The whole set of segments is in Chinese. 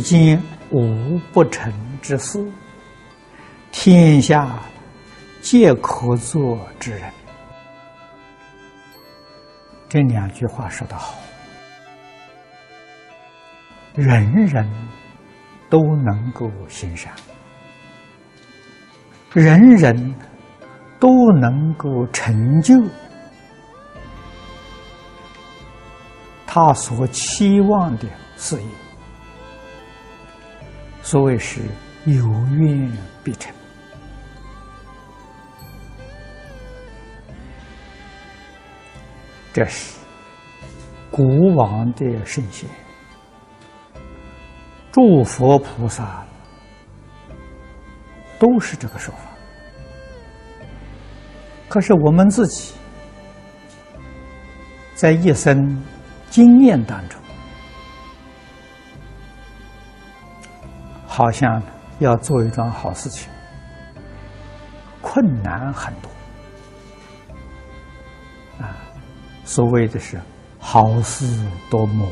今无不成之事，天下皆可作之人。这两句话说得好，人人都能够行善，人人都能够成就他所期望的事业。所谓是有愿必成，这是古往的圣贤、诸佛菩萨都是这个说法。可是我们自己在一生经验当中，好像要做一桩好事情，困难很多啊！所谓的是好事多磨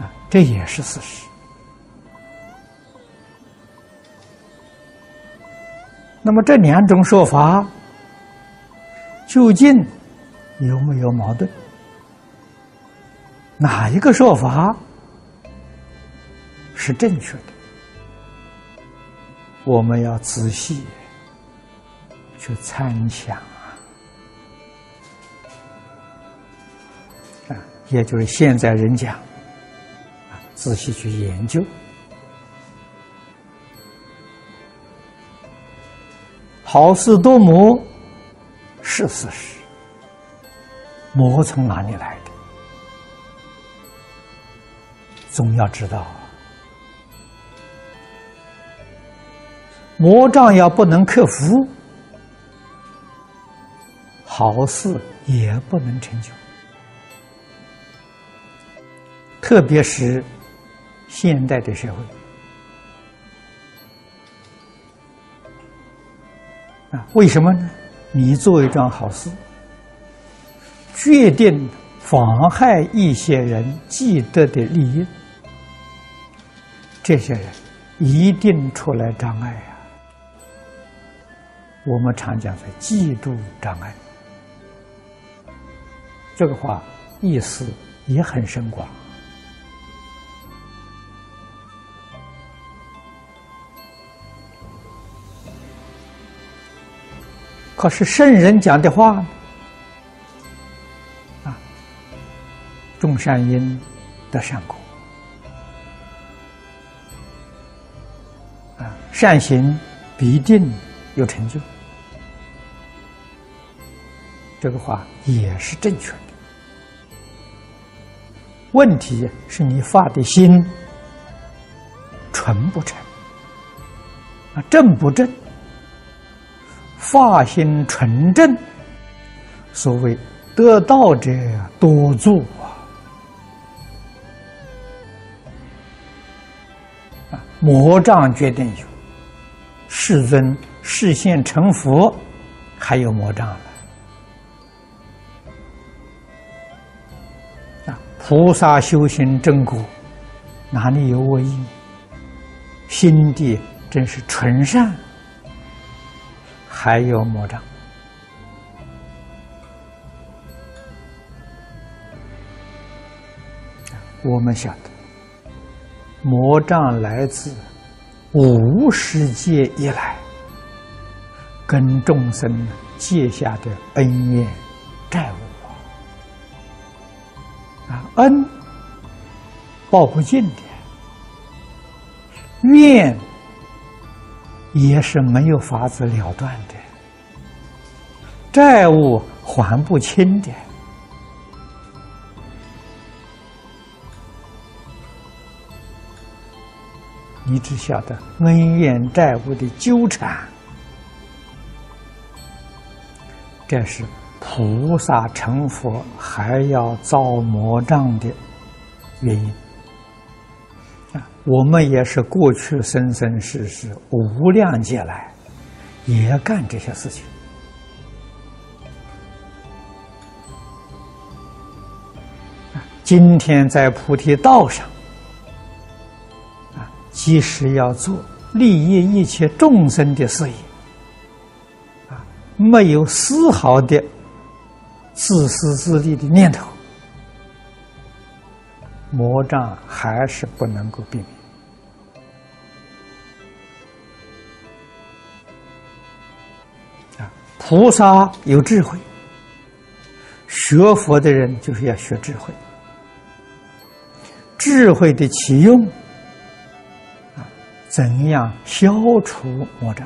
啊，这也是事实。那么这两种说法究竟有没有矛盾？哪一个说法？是正确的，我们要仔细去参详啊！啊，也就是现在人讲啊，仔细去研究，好事多磨是事实，磨从哪里来的？总要知道。魔障要不能克服，好事也不能成就。特别是现代的社会啊，为什么呢？你做一桩好事，决定妨害一些人既得的利益，这些人一定出来障碍啊。我们常讲是嫉妒障碍，这个话意思也很深广。可是圣人讲的话啊，种善因得善果，啊，善行必定有成就。这个话也是正确的，问题是你发的心纯不纯啊，正不正？发心纯正，所谓得道者多助啊！啊，魔障决定有，世尊视现成佛，还有魔障了。菩萨修行正果，哪里有恶意？心地真是纯善，还有魔障。我们晓得，魔障来自无世界以来跟众生结下的恩怨债务。恩报不尽的，怨也是没有法子了断的，债务还不清的，你只晓得恩怨债务的纠缠，这是。菩萨成佛还要造魔障的原因啊！我们也是过去生生世世无量劫来也干这些事情，今天在菩提道上，啊，即使要做利益一切众生的事业，啊，没有丝毫的自私自利的念头，魔障还是不能够避免。啊，菩萨有智慧，学佛的人就是要学智慧。智慧的启用，啊，怎样消除魔障？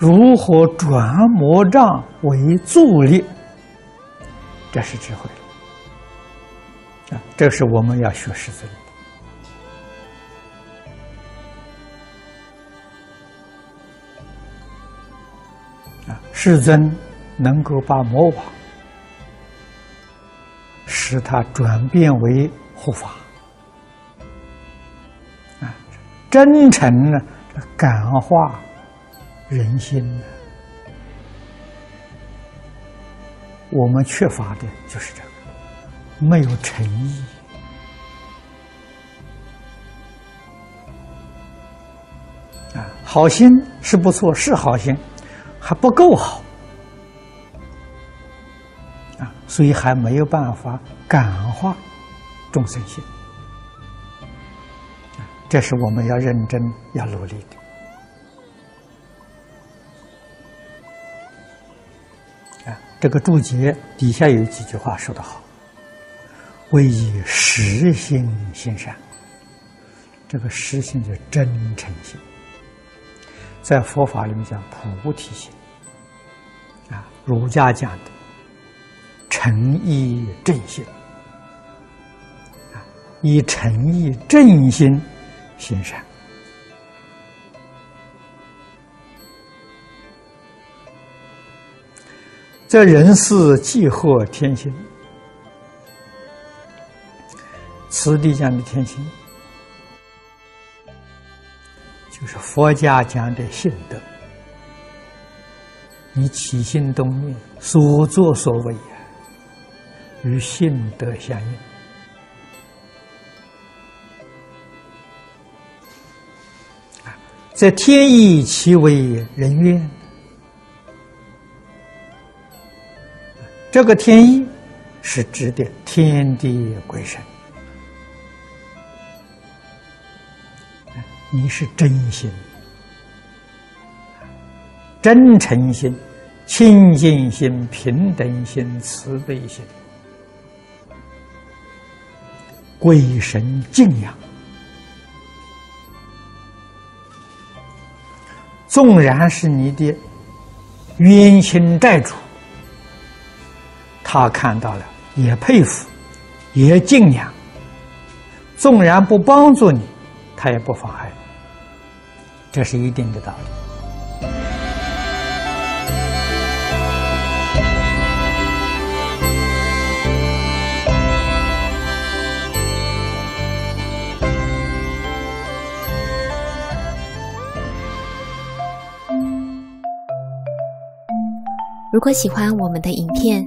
如何转魔障为助力？这是智慧啊！这是我们要学识尊的啊！世尊能够把魔王。使他转变为护法啊，真诚呢，感化人心呢。我们缺乏的就是这个，没有诚意啊。好心是不错，是好心，还不够好啊。所以还没有办法感化众生心，这是我们要认真要努力的。这个注解底下有几句话说得好：“为以实心行善。”这个实心就真诚心，在佛法里面讲菩提心。啊，儒家讲的。诚意正心，啊，以诚意正心行善，这人世即获天心。此地讲的天心，就是佛家讲的信德。你起心动念，所作所为呀。与性德相应，在天意其为人愿。这个天意是指的天地鬼神。你是真心、真诚心、清净心、平等心、慈悲心。鬼神敬仰，纵然是你的冤亲债主，他看到了也佩服，也敬仰。纵然不帮助你，他也不妨碍，这是一定的道理。如果喜欢我们的影片，